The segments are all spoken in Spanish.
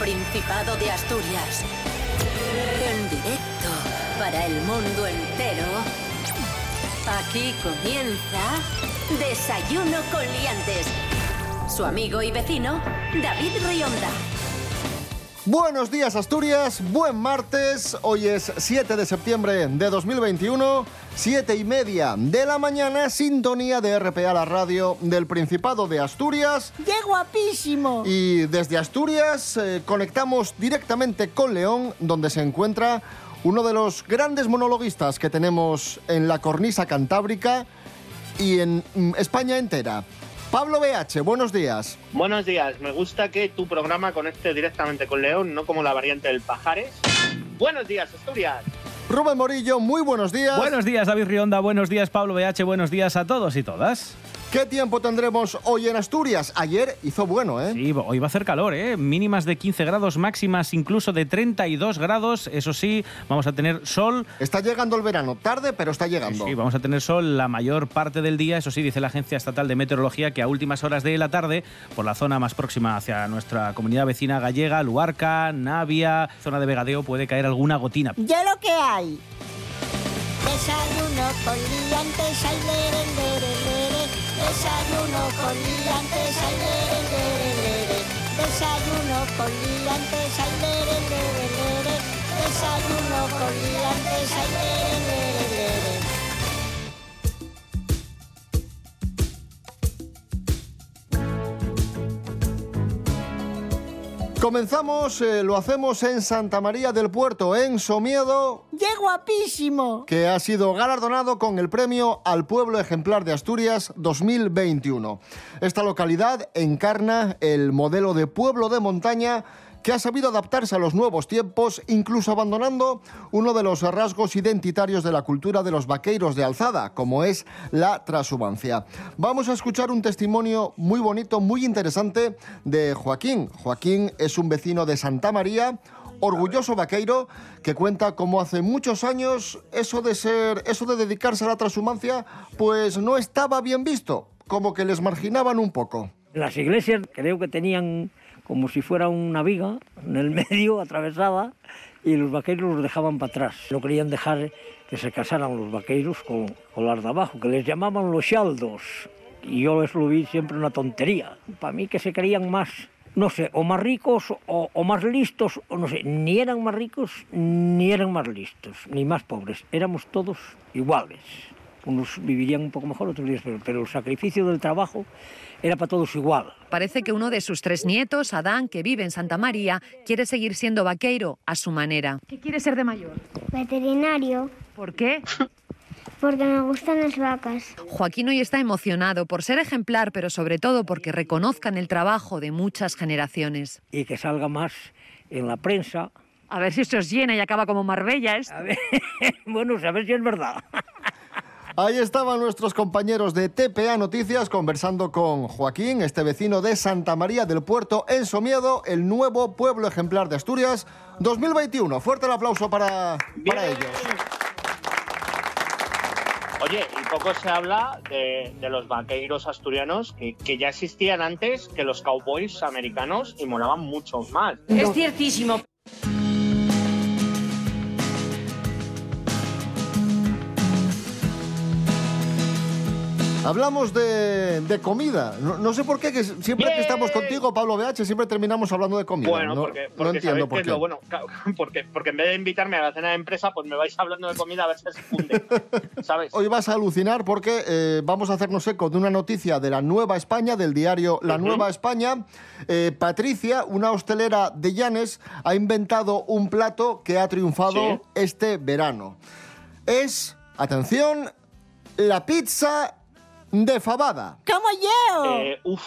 Principado de Asturias. En directo para el mundo entero. Aquí comienza Desayuno con Liantes. Su amigo y vecino, David Rionda. Buenos días Asturias, buen martes, hoy es 7 de septiembre de 2021, 7 y media de la mañana, sintonía de RPA, la radio del Principado de Asturias. ¡Qué guapísimo! Y desde Asturias eh, conectamos directamente con León, donde se encuentra uno de los grandes monologuistas que tenemos en la cornisa cantábrica y en mm, España entera. Pablo BH, buenos días. Buenos días, me gusta que tu programa conecte directamente con León, no como la variante del Pajares. Buenos días, Asturias. Rubén Morillo, muy buenos días. Buenos días, David Rionda. Buenos días, Pablo BH. Buenos días a todos y todas. ¿Qué tiempo tendremos hoy en Asturias? Ayer hizo bueno, ¿eh? Sí, hoy va a hacer calor, ¿eh? Mínimas de 15 grados, máximas incluso de 32 grados. Eso sí, vamos a tener sol. Está llegando el verano, tarde, pero está llegando. Sí, vamos a tener sol la mayor parte del día. Eso sí, dice la Agencia Estatal de Meteorología que a últimas horas de la tarde, por la zona más próxima hacia nuestra comunidad vecina gallega, Luarca, Navia, zona de Vegadeo, puede caer alguna gotina. Ya lo que hay. Desayuno con liantes, lere. Desayuno con liantes, ay, lere, lere, lere. Desayuno con liantes, ay, lere, lere, lere. Desayuno con liantes, ay, Comenzamos, eh, lo hacemos en Santa María del Puerto, en Somiedo, ¡Qué guapísimo! que ha sido galardonado con el premio al Pueblo Ejemplar de Asturias 2021. Esta localidad encarna el modelo de pueblo de montaña que ha sabido adaptarse a los nuevos tiempos, incluso abandonando uno de los rasgos identitarios de la cultura de los vaqueiros de alzada, como es la transhumancia. Vamos a escuchar un testimonio muy bonito, muy interesante de Joaquín. Joaquín es un vecino de Santa María, orgulloso vaqueiro que cuenta cómo hace muchos años eso de ser, eso de dedicarse a la transhumancia, pues no estaba bien visto, como que les marginaban un poco. Las iglesias creo que tenían como si fuera una viga en el medio atravesada y los vaqueros los dejaban para atrás. No querían dejar que se casaran los vaqueros con, con las de abajo, que les llamaban los xaldos. Y yo eso lo vi siempre una tontería. Para mí que se creían más, no sé, o más ricos o, o más listos, o no sé, ni eran más ricos ni eran más listos, ni más pobres. Éramos todos iguales. Unos vivirían un poco mejor, otros días, pero, pero el sacrificio del trabajo era para todos igual. Parece que uno de sus tres nietos, Adán, que vive en Santa María, quiere seguir siendo vaqueiro a su manera. ¿Qué quiere ser de mayor? Veterinario, ¿Por qué? porque me gustan las vacas. Joaquín hoy está emocionado por ser ejemplar, pero sobre todo porque reconozcan el trabajo de muchas generaciones. y que salga más en la prensa. A ver si esto os llena y acaba como Marbella. ¿es? A ver, bueno, a ver si es verdad. Ahí estaban nuestros compañeros de TPA Noticias conversando con Joaquín, este vecino de Santa María del Puerto, en Somiedo, el nuevo pueblo ejemplar de Asturias 2021. Fuerte el aplauso para, para Bien. ellos. Oye, y poco se habla de, de los vaqueiros asturianos que, que ya existían antes que los cowboys americanos y molaban mucho más. Es ciertísimo. Hablamos de, de comida. No, no sé por qué, que siempre que estamos contigo, Pablo BH, siempre terminamos hablando de comida. Bueno, no, porque, no entiendo por qué. lo bueno. Claro, Porque, porque en vez de invitarme a la cena de empresa, pues me vais hablando de comida a ver si se funde. ¿Sabes? Hoy vas a alucinar porque eh, vamos a hacernos eco de una noticia de la Nueva España, del diario La. Nueva España. Eh, Patricia, una hostelera de Llanes, ha inventado un plato que ha triunfado Sí. este verano. Es, atención, la pizza de fabada. ¡Como yo! Eh, uf,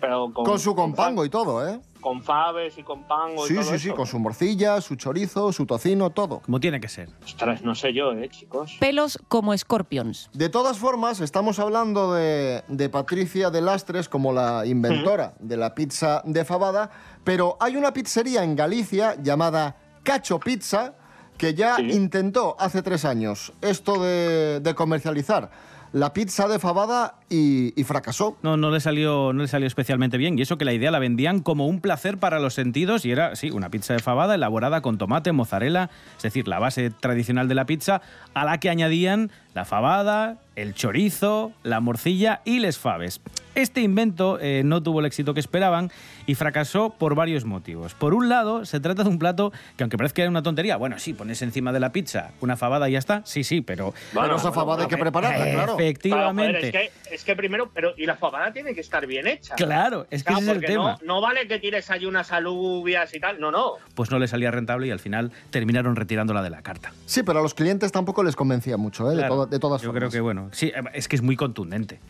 pero con, Con su compango y todo, ¿eh? Con faves y con pango y Sí, todo sí, sí, eso. con su morcilla, su chorizo, su tocino, todo. Como tiene que ser. Ostras, no sé yo, eh, chicos. Pelos como Scorpions. De todas formas, estamos hablando de, de Patricia de Lastres como la inventora de la pizza de fabada, pero hay una pizzería en Galicia llamada Cacho Pizza que ya Sí. intentó hace tres años esto de, de comercializar la pizza de fabada y, y fracasó. No, no le salió, no le salió especialmente bien. Y eso que la idea la vendían como un placer para los sentidos y era, sí, una pizza de fabada elaborada con tomate, mozzarella, es decir, la base tradicional de la pizza, a la que añadían la fabada, el chorizo, la morcilla y les faves. Este invento eh, no tuvo el éxito que esperaban y fracasó por varios motivos. Por un lado, se trata de un plato que aunque parezca una tontería, bueno, sí, pones encima de la pizza una fabada y ya está, sí, sí, pero... Pero esa fabada hay que prepararla, claro. Efectivamente. Claro, joder, es, que, es que primero, pero y la fabada tiene que estar bien hecha. Claro, es que Claro, ese es el tema. No, no vale que tires ahí unas alubias y tal, no, no. Pues no le salía rentable y al final terminaron retirándola de la carta. Sí, pero a los clientes tampoco les convencía mucho, ¿eh? de, todo- de todas Yo formas. creo que, bueno, sí, es que es muy contundente.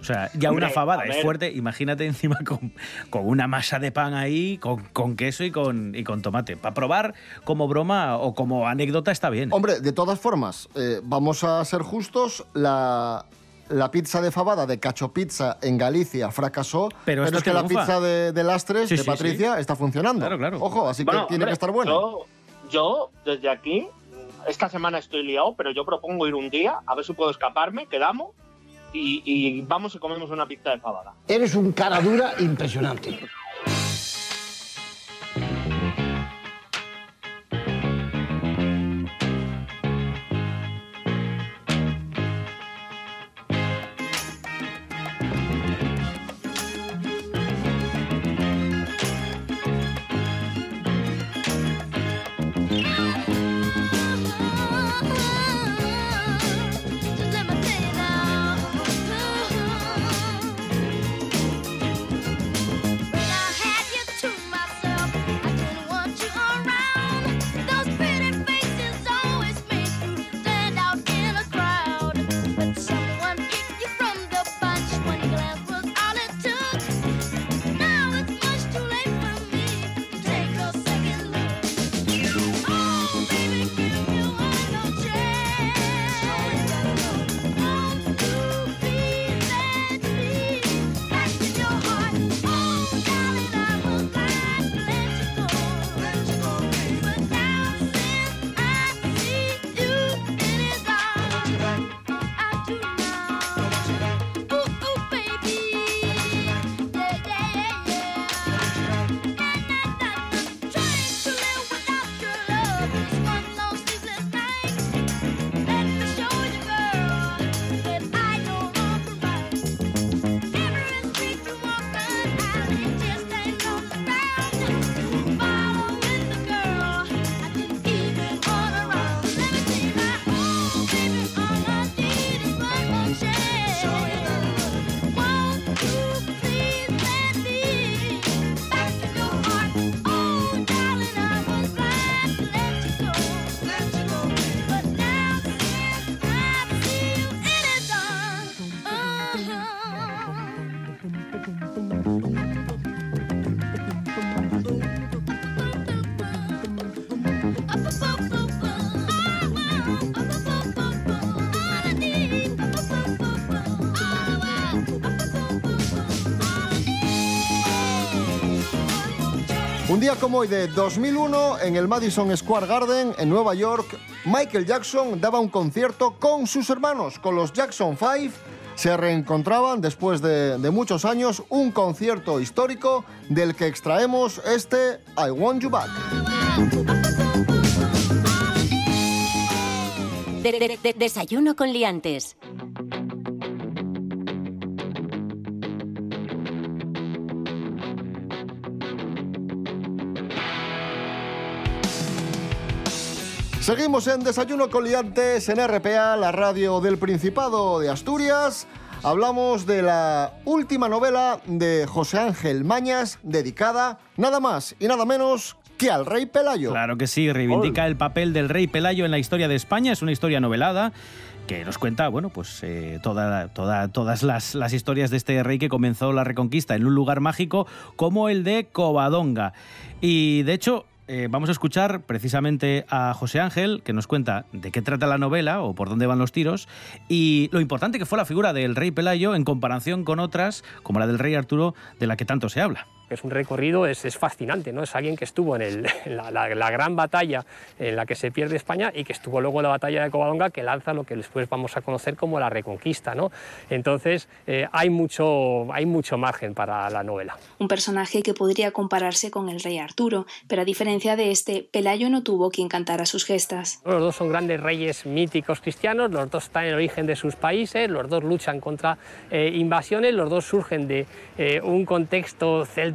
O sea, ya Hombre, una fabada es fuerte, imagínate encima con, con una masa de pan ahí, con, con queso y con, y con tomate. Para probar como broma o como anécdota está bien. Hombre, de todas formas, eh, vamos a ser justos, la, la pizza de fabada de Cacho Pizza en Galicia fracasó, Pero es que la pizza de, de Lastres, Sí, de sí, Patricia, está funcionando. Claro, claro. Ojo, así que tiene hombre, que estar buena. Yo, yo, desde aquí, esta semana estoy liado, pero yo propongo ir un día, a ver si puedo escaparme, quedamos y, vamos y comemos una pizza de fabada. Eres un cara dura impresionante. Un día como hoy de 2001, en el Madison Square Garden, en Nueva York, Michael Jackson daba un concierto con sus hermanos, con los Jackson 5. Se reencontraban después de, muchos años, un concierto histórico del que extraemos este I Want You Back. De- de- de- desayuno con liantes. Seguimos en Desayuno con Liantes en RPA, la radio del Principado de Asturias. Hablamos de la última novela de José Ángel Mañas, dedicada nada más y nada menos que al rey Pelayo. Claro que sí, reivindica el papel del rey Pelayo en la historia de España. Es una historia novelada que nos cuenta, bueno, pues eh, toda, toda- todas las, las historias de este rey que comenzó la reconquista en un lugar mágico como el de Covadonga. Y de hecho, eh, vamos a escuchar precisamente a José Ángel, que nos cuenta de qué trata la novela o por dónde van los tiros y lo importante que fue la figura del rey Pelayo en comparación con otras, como la del rey Arturo, de la que tanto se habla. Es un recorrido, es, es fascinante, ¿no? Es alguien que estuvo en, el- en la, la- la gran batalla en la que se pierde España y que estuvo luego en la batalla de Covadonga, que lanza lo que después vamos a conocer como la Reconquista, ¿no? Entonces, eh, hay, mucho, hay mucho margen para la novela. Un personaje que podría compararse con el rey Arturo, pero a diferencia de este, Pelayo no tuvo quien cantara sus gestas. Los dos son grandes reyes míticos cristianos, los dos están en el origen de sus países, los dos luchan contra eh, invasiones, los dos surgen de eh, un contexto céltico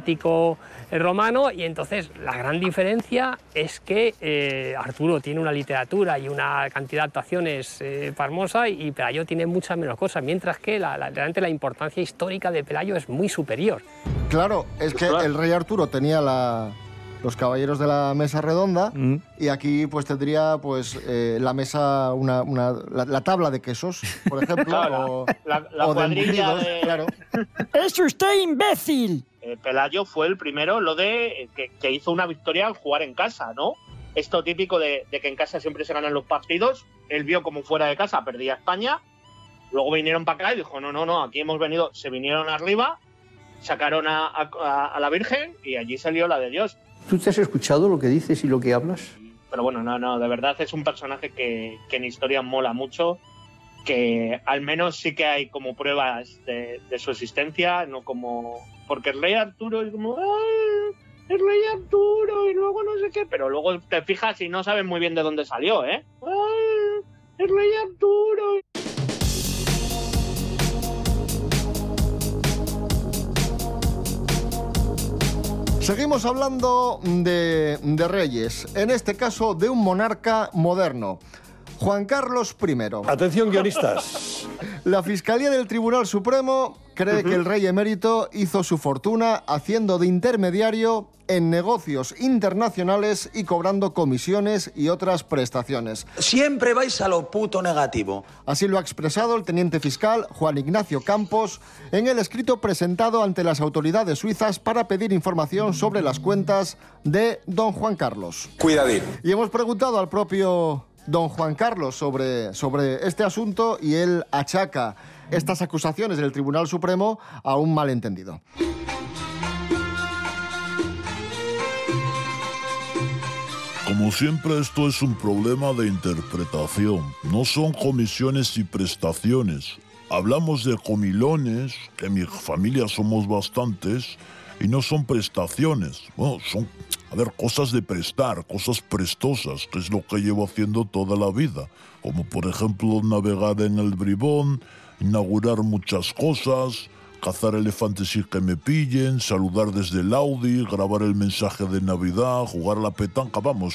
eh, romano y entonces la gran diferencia es que eh, Arturo tiene una literatura y una cantidad de actuaciones eh, famosa y Pelayo tiene muchas menos cosas, mientras que la, la- realmente la importancia histórica de Pelayo es muy superior. Claro, es que el rey Arturo tenía la- los caballeros de la mesa redonda y aquí pues tendría pues eh, la mesa, una, una- la, la tabla de quesos, por ejemplo, Claro, o, la, la o de cuadrilla embutidos, de... claro. ¡Es usted imbécil! Eh, Pelayo fue el primero lo de eh, que, que hizo una victoria al jugar en casa, ¿no? Esto típico de, de que en casa siempre se ganan los partidos. Él vio como fuera de casa perdía España. Luego vinieron para acá y dijo, no, no, no, aquí hemos venido. Se vinieron arriba, sacaron a, a- a la Virgen y allí salió la de Dios. ¿Tú te has escuchado lo que dices y lo que hablas? Pero bueno, no, no, de verdad es un personaje que, que en historia mola mucho, que al menos sí que hay como pruebas de, su existencia, no como... Porque el rey Arturo es como... "Ay, el rey Arturo y luego no sé qué, pero luego te fijas y no sabes muy bien de dónde salió, ¿eh? Ay, el rey Arturo. Seguimos hablando de reyes, en este caso de un monarca moderno. Juan Carlos I. Atención, guionistas. La Fiscalía del Tribunal Supremo cree que el rey emérito hizo su fortuna haciendo de intermediario en negocios internacionales y cobrando comisiones y otras prestaciones. Siempre vais a lo puto negativo. Así lo ha expresado el teniente fiscal Juan Ignacio Campos en el escrito presentado ante las autoridades suizas para pedir información sobre las cuentas de don Juan Carlos. Cuidadín. Y hemos preguntado al propio don Juan Carlos sobre, sobre este asunto y él achaca estas acusaciones del Tribunal Supremo a un malentendido. Como siempre, esto es un problema de interpretación. No son comisiones y prestaciones. Hablamos de comilones, que en mi familia somos bastantes, y no son prestaciones. Bueno, son, a ver, cosas de prestar, cosas prestosas, que es lo que llevo haciendo toda la vida. Como por ejemplo navegar en el bribón, inaugurar muchas cosas, cazar elefantes y que me pillen, saludar desde el Audi, grabar el mensaje de Navidad, jugar la petanca, vamos,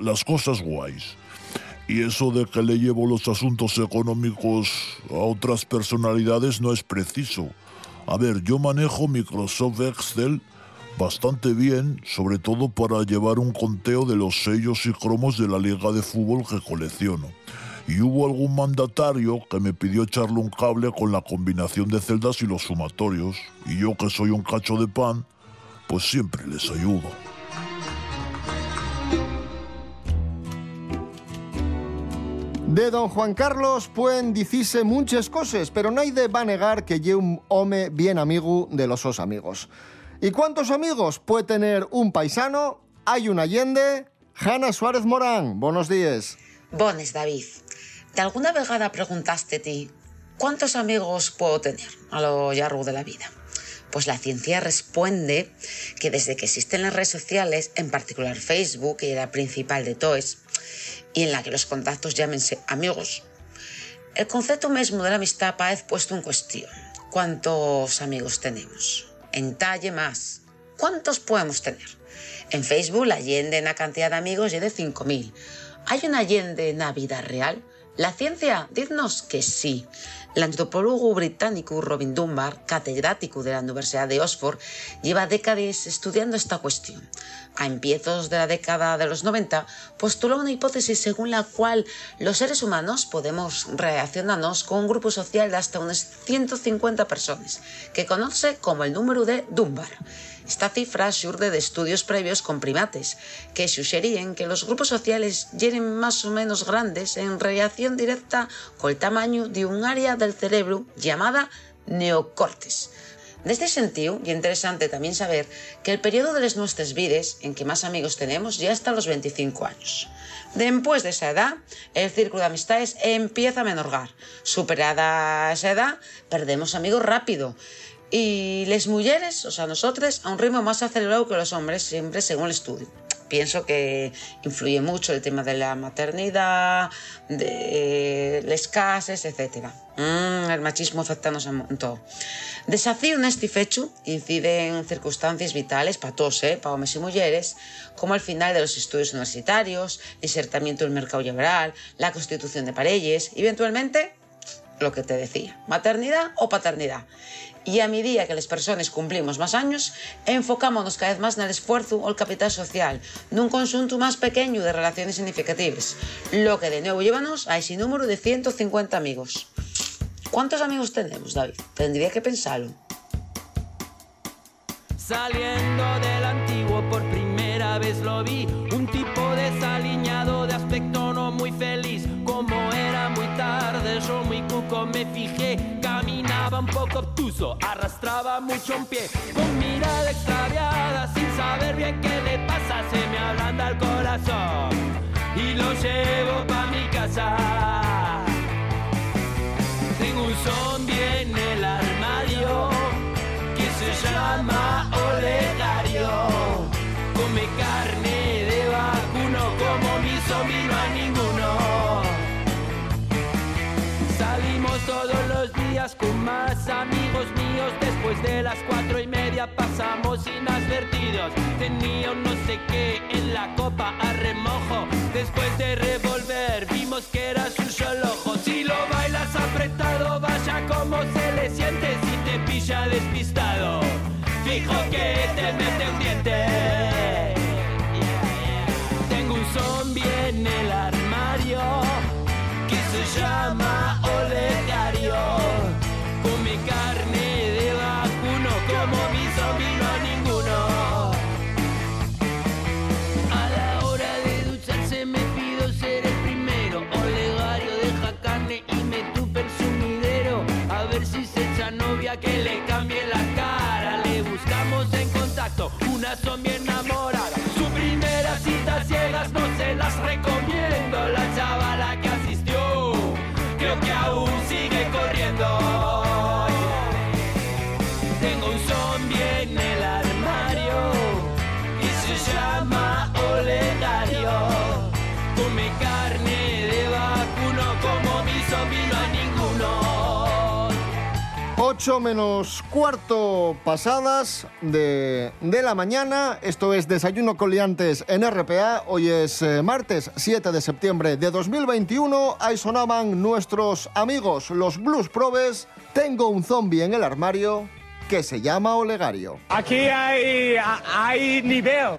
las cosas guays. Y eso de que le llevo los asuntos económicos a otras personalidades no es preciso. A ver, yo manejo Microsoft Excel bastante bien, sobre todo para llevar un conteo de los sellos y cromos de la liga de fútbol que colecciono. Y hubo algún mandatario que me pidió echarle un cable con la combinación de celdas y los sumatorios. Y yo que soy un cacho de pan, pues siempre les ayudo. De don Juan Carlos pueden decirse muchas cosas, pero nadie va a negar que lle un home bien amigo de los sos amigos. ¿Y cuántos amigos puede tener un paisano? Hay un Allende, Hanna Suárez Morán. Buenos días. Bones, David. ¿De alguna vegada preguntaste ti cuántos amigos puedo tener a lo largo de la vida? Pues la ciencia responde que desde que existen las redes sociales, en particular Facebook, que era principal de todos, y en la que los contactos llámense amigos, el concepto mismo de la amistad parece puesto en cuestión. ¿Cuántos amigos tenemos? En talle más. ¿Cuántos podemos tener? En Facebook la Allende en la cantidad de amigos es de 5.000. ¿Hay una Allende en la vida real? La ciencia, didnos que sí. El antropólogo británico Robin Dunbar, catedrático de la Universidad de Oxford, lleva décadas estudiando esta cuestión. A empiezos de la década de los 90, postuló una hipótesis según la cual los seres humanos podemos relacionarnos con un grupo social de hasta unas 150 personas, que conoce como el número de Dunbar. Esta cifra surge de estudios previos con primates, que sugerían que los grupos sociales llenen más o menos grandes en relación directa con el tamaño de un área del cerebro llamada neocortes. Desde sentido, y interesante también saber que el periodo de las nuestras vides en que más amigos tenemos ya hasta los 25 años. Después de esa edad, el círculo de amistades empieza a menorgar. Superada esa edad, perdemos amigos rápido. Y las mujeres, o sea, nosotros, a un ritmo más acelerado que los hombres, siempre según el estudio. Pienso que influye mucho el tema de la maternidad, de las casas, etc. Mm, el machismo afectanos en todo. Desafío neste fecho incide en circunstancias vitales para todos, eh, para hombres y mujeres, como el final de los estudios universitarios, insertamiento del mercado laboral, la constitución de parejas y eventualmente lo que te decía, maternidad o paternidad. Y a medida que las personas cumplimos más años, enfocámonos cada vez más en el esfuerzo o el capital social, un conjunto más pequeño de relaciones significativas, lo que de nuevo llévanos a ese número de 150 amigos. ¿Cuántos amigos tenemos, David? Tendría que pensarlo. Saliendo del antiguo por primera vez lo vi, un tipo desaliñado de aspecto no muy feliz. Como era muy tarde, yo muy cuco me fijé, obtuso, arrastraba mucho un pie, con mirada extraviada, sin saber bien qué le pasa, se me ablanda el corazón y lo llevo pa' mi casa. Tengo un zombie en el armario que se llama Olegario. Come carne de vacuno como mi zombie no Todos los días con más amigos míos. Después de las cuatro y media pasamos inadvertidos. Tenía un no sé qué en la copa a remojo. Después de revolver vimos que era su solo ojo. Si lo bailas apretado, vaya como se le siente si te pilla despistado. Fijo que te mete un diente. Cambie la cara. Le buscamos en contacto una zombie enamorada. Su 8 menos cuarto pasadas de, de la mañana. Esto es Desayuno con Liantes en RPA. Hoy es eh, martes 7 de septiembre de 2021. Ahí sonaban nuestros amigos, los Blues Probes. Tengo un zombie en el armario que se llama Olegario. Aquí hay, hay nivel.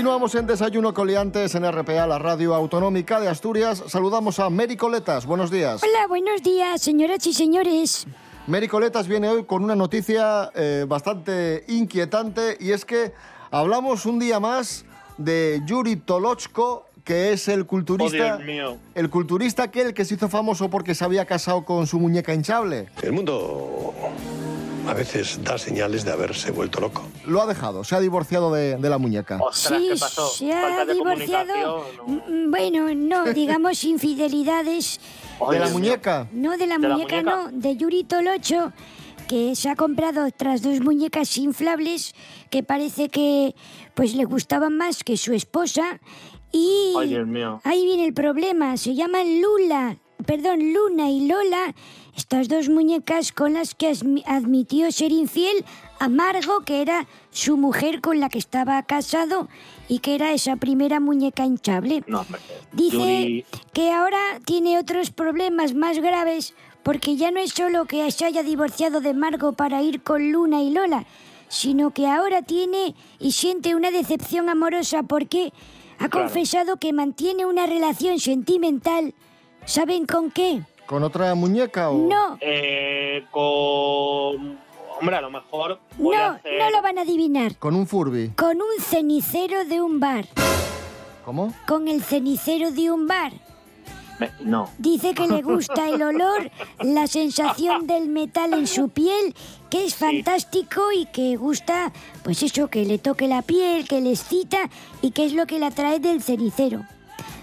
Continuamos en Desayuno Coliantes en RPA, la radio autonómica de Asturias. Saludamos a Mary Coletas. Buenos días. Hola, buenos días, señoras y señores. Mary Coletas viene hoy con una noticia eh, bastante inquietante y es que hablamos un día más de Yuri Tolochko, que es el Oh, culturista, Dios mío. el culturista aquel que se hizo famoso porque se había casado con su muñeca hinchable. El mundo a veces da señales de haberse vuelto loco. Lo ha dejado, se ha divorciado de, de la muñeca. Ostras, ¿qué pasó? se ha Falta divorciado. Mm, Bueno, no, digamos infidelidades. ¿De la muñeca? No, de la ¿De la muñeca, muñeca? no, de Yuri Tolocho, que se ha comprado otras dos muñecas inflables que parece que pues le gustaban más que su esposa y Ay, Dios mío. ahí viene el problema, se llaman Lula, perdón, Luna y Lola, estas dos muñecas con las que admitió ser infiel a Margo, que era su mujer con la que estaba casado y que era esa primera muñeca hinchable. No. Dice Yuri, que ahora tiene otros problemas más graves porque ya no es solo que se haya divorciado de Margo para ir con Luna y Lola, sino que ahora tiene y siente una decepción amorosa porque ha Claro. confesado que mantiene una relación sentimental. ¿Saben con qué? ¿Con otra muñeca o...? No, eh, con... Hombre, a lo mejor voy a no, hacer... no lo van a adivinar. Con un Furby. Con un cenicero de un bar. ¿Cómo? Con el cenicero de un bar. Me- No. Dice que le gusta el olor, la sensación del metal en su piel, que es fantástico y que gusta, pues eso, que le toque la piel, que le excita y que es lo que le atrae del cenicero.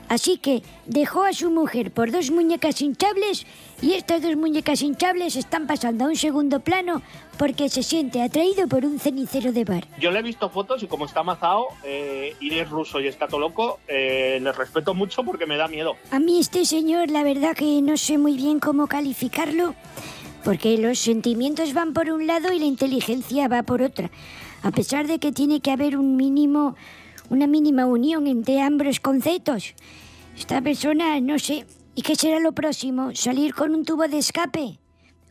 Así que dejó a su mujer por dos muñecas hinchables y estas dos muñecas hinchables están pasando a un segundo plano porque se siente atraído por un cenicero de bar. Yo le he visto fotos y como está amazado eh, y es ruso y está todo loco, eh, le respeto mucho porque me da miedo. A mí este señor, la verdad que no sé muy bien cómo calificarlo, porque los sentimientos van por un lado y la inteligencia va por otra. A pesar de que tiene que haber un mínimo, una mínima unión entre ambos conceptos. Esta persona, no sé. ¿Y qué será lo próximo? ¿Salir con un tubo de escape?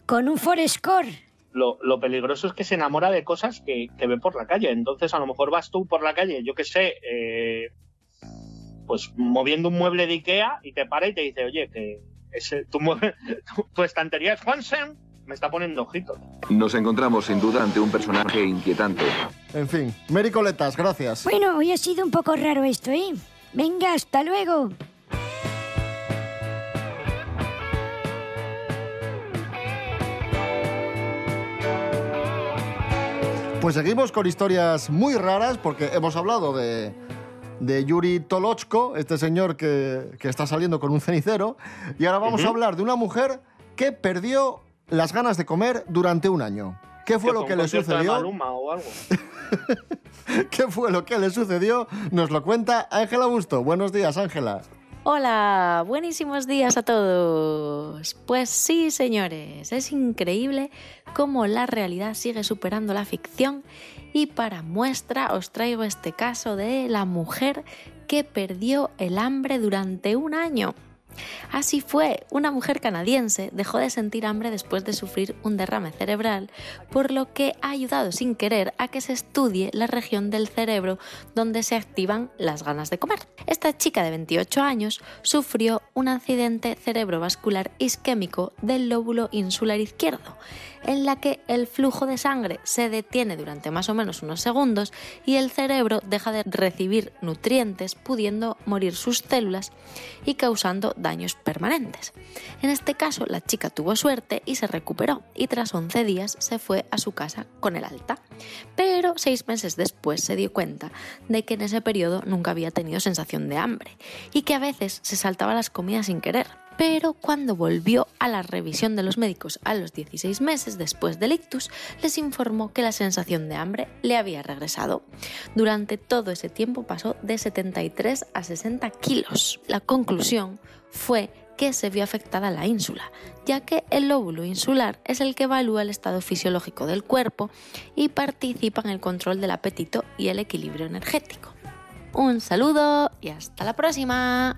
¿Con un Forescore? Lo, lo peligroso es que se enamora de cosas que, que ve por la calle. Entonces, a lo mejor vas tú por la calle, yo qué sé, eh, pues moviendo un mueble de Ikea y te para y te dice, oye, que ese, tu, mueble, tu, tu estantería es Hansen, me está poniendo ojitos. Nos encontramos sin duda ante un personaje inquietante. En fin, Mary Coletas, gracias. Bueno, hoy ha sido un poco raro esto, ¿eh? Venga, hasta luego. Pues seguimos con historias muy raras porque hemos hablado de, de Yuri Tolochko, este señor que, que está saliendo con un cenicero, y ahora vamos a hablar de una mujer que perdió las ganas de comer durante un año. ¿Qué fue Que lo que le sucedió? Maluma o algo. ¿Qué fue lo que le sucedió? Nos lo cuenta Ángela Busto. Buenos días, Ángela. Hola, buenísimos días a todos. Pues sí, señores, es increíble cómo la realidad sigue superando la ficción y para muestra os traigo este caso de la mujer que perdió el hambre durante un año. Así fue, una mujer canadiense dejó de sentir hambre después de sufrir un derrame cerebral, por lo que ha ayudado sin querer a que se estudie la región del cerebro donde se activan las ganas de comer. Esta chica de 28 años sufrió un accidente cerebrovascular isquémico del lóbulo insular izquierdo, en la que el flujo de sangre se detiene durante más o menos unos segundos y el cerebro deja de recibir nutrientes, pudiendo morir sus células y causando daños permanentes. En este caso, la chica tuvo suerte y se recuperó y tras 11 días se fue a su casa con el alta. Pero seis meses después se dio cuenta de que en ese periodo nunca había tenido sensación de hambre y que a veces se saltaba las comidas sin querer. Pero cuando volvió a la revisión de los médicos a los 16 meses después del ictus, les informó que la sensación de hambre le había regresado. Durante todo ese tiempo pasó de 73 a 60 kilos. La conclusión fue que se vio afectada la ínsula, ya que el lóbulo insular es el que evalúa el estado fisiológico del cuerpo y participa en el control del apetito y el equilibrio energético. Un saludo y hasta la próxima.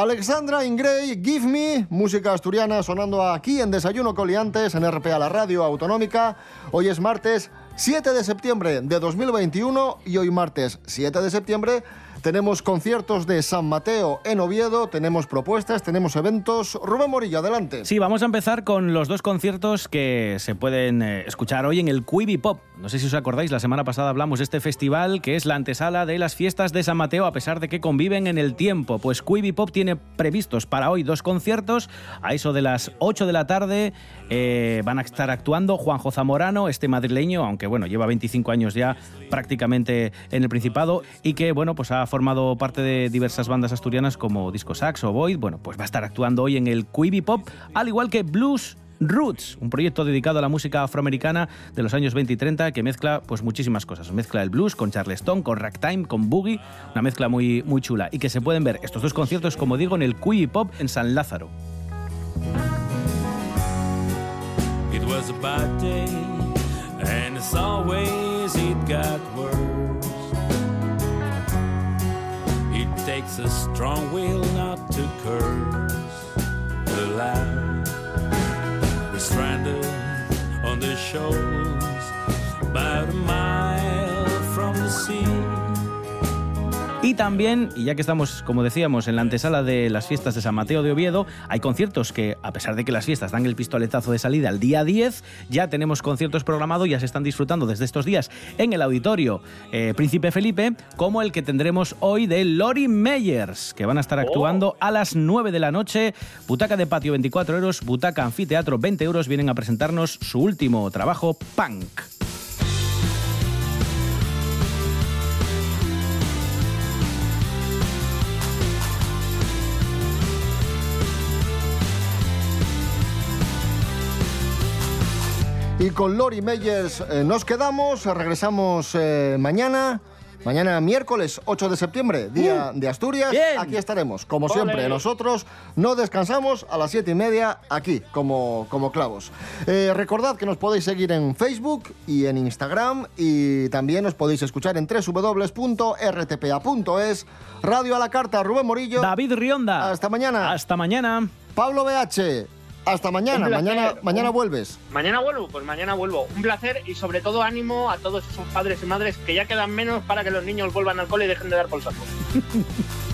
Alexandra Ingray, Give Me, música asturiana sonando aquí en Desayuno Coliantes en RPA, la radio autonómica. Hoy es martes 7 de septiembre de 2021 y hoy martes 7 de septiembre tenemos conciertos de San Mateo en Oviedo, tenemos propuestas, tenemos eventos. Rubén Morillo, adelante. Sí, vamos a empezar con los dos conciertos que se pueden eh, escuchar hoy en el Quibi Pop. No sé si os acordáis, la semana pasada hablamos de este festival que es la antesala de las fiestas de San Mateo, a pesar de que conviven en el tiempo. Pues Quibi Pop tiene previstos para hoy dos conciertos. A eso de las 8 de la tarde eh, van a estar actuando Juanjo Zamorano, este madrileño, aunque bueno, lleva 25 años ya prácticamente en el Principado y que bueno, pues ha formado parte de diversas bandas asturianas como Disco Sax o Void. Bueno, pues va a estar actuando hoy en el Quibi Pop, al igual que Blues Roots, un proyecto dedicado a la música afroamericana de los años 20 y 30 que mezcla pues muchísimas cosas. Mezcla el blues con charleston, con ragtime, con boogie, una mezcla muy, muy chula. Y que se pueden ver estos dos conciertos, como digo, en el Quibi Pop en San Lázaro. Takes a strong will not to curse aloud. We're stranded on the shores, about a mile Y también, y ya que estamos, como decíamos, en la antesala de las fiestas de San Mateo de Oviedo, hay conciertos que, a pesar de que las fiestas dan el pistoletazo de salida al día 10, ya tenemos conciertos programados, ya se están disfrutando desde estos días en el auditorio eh, Príncipe Felipe, como el que tendremos hoy de Lori Meyers, que van a estar actuando a las 9 de la noche. Butaca de patio 24 euros, butaca anfiteatro 20 euros, vienen a presentarnos su último trabajo, Punk. Y con Lori Meyers eh, nos quedamos, regresamos eh, mañana. Mañana miércoles 8 de septiembre, Día de Asturias. Aquí estaremos, como Ole. siempre. Nosotros no descansamos a las 7 y media aquí, como, como clavos. Eh, recordad que nos podéis seguir en Facebook y en Instagram y también nos podéis escuchar en www.rtpa.es. Radio a la carta, Rubén Morillo. David Rionda. Hasta mañana. Hasta mañana. Pablo BH. Hasta mañana. Mañana, mañana vuelves. Mañana vuelvo, pues mañana vuelvo. Un placer y sobre todo ánimo a todos esos padres y madres que ya quedan menos para que los niños vuelvan al cole y dejen de dar por saco.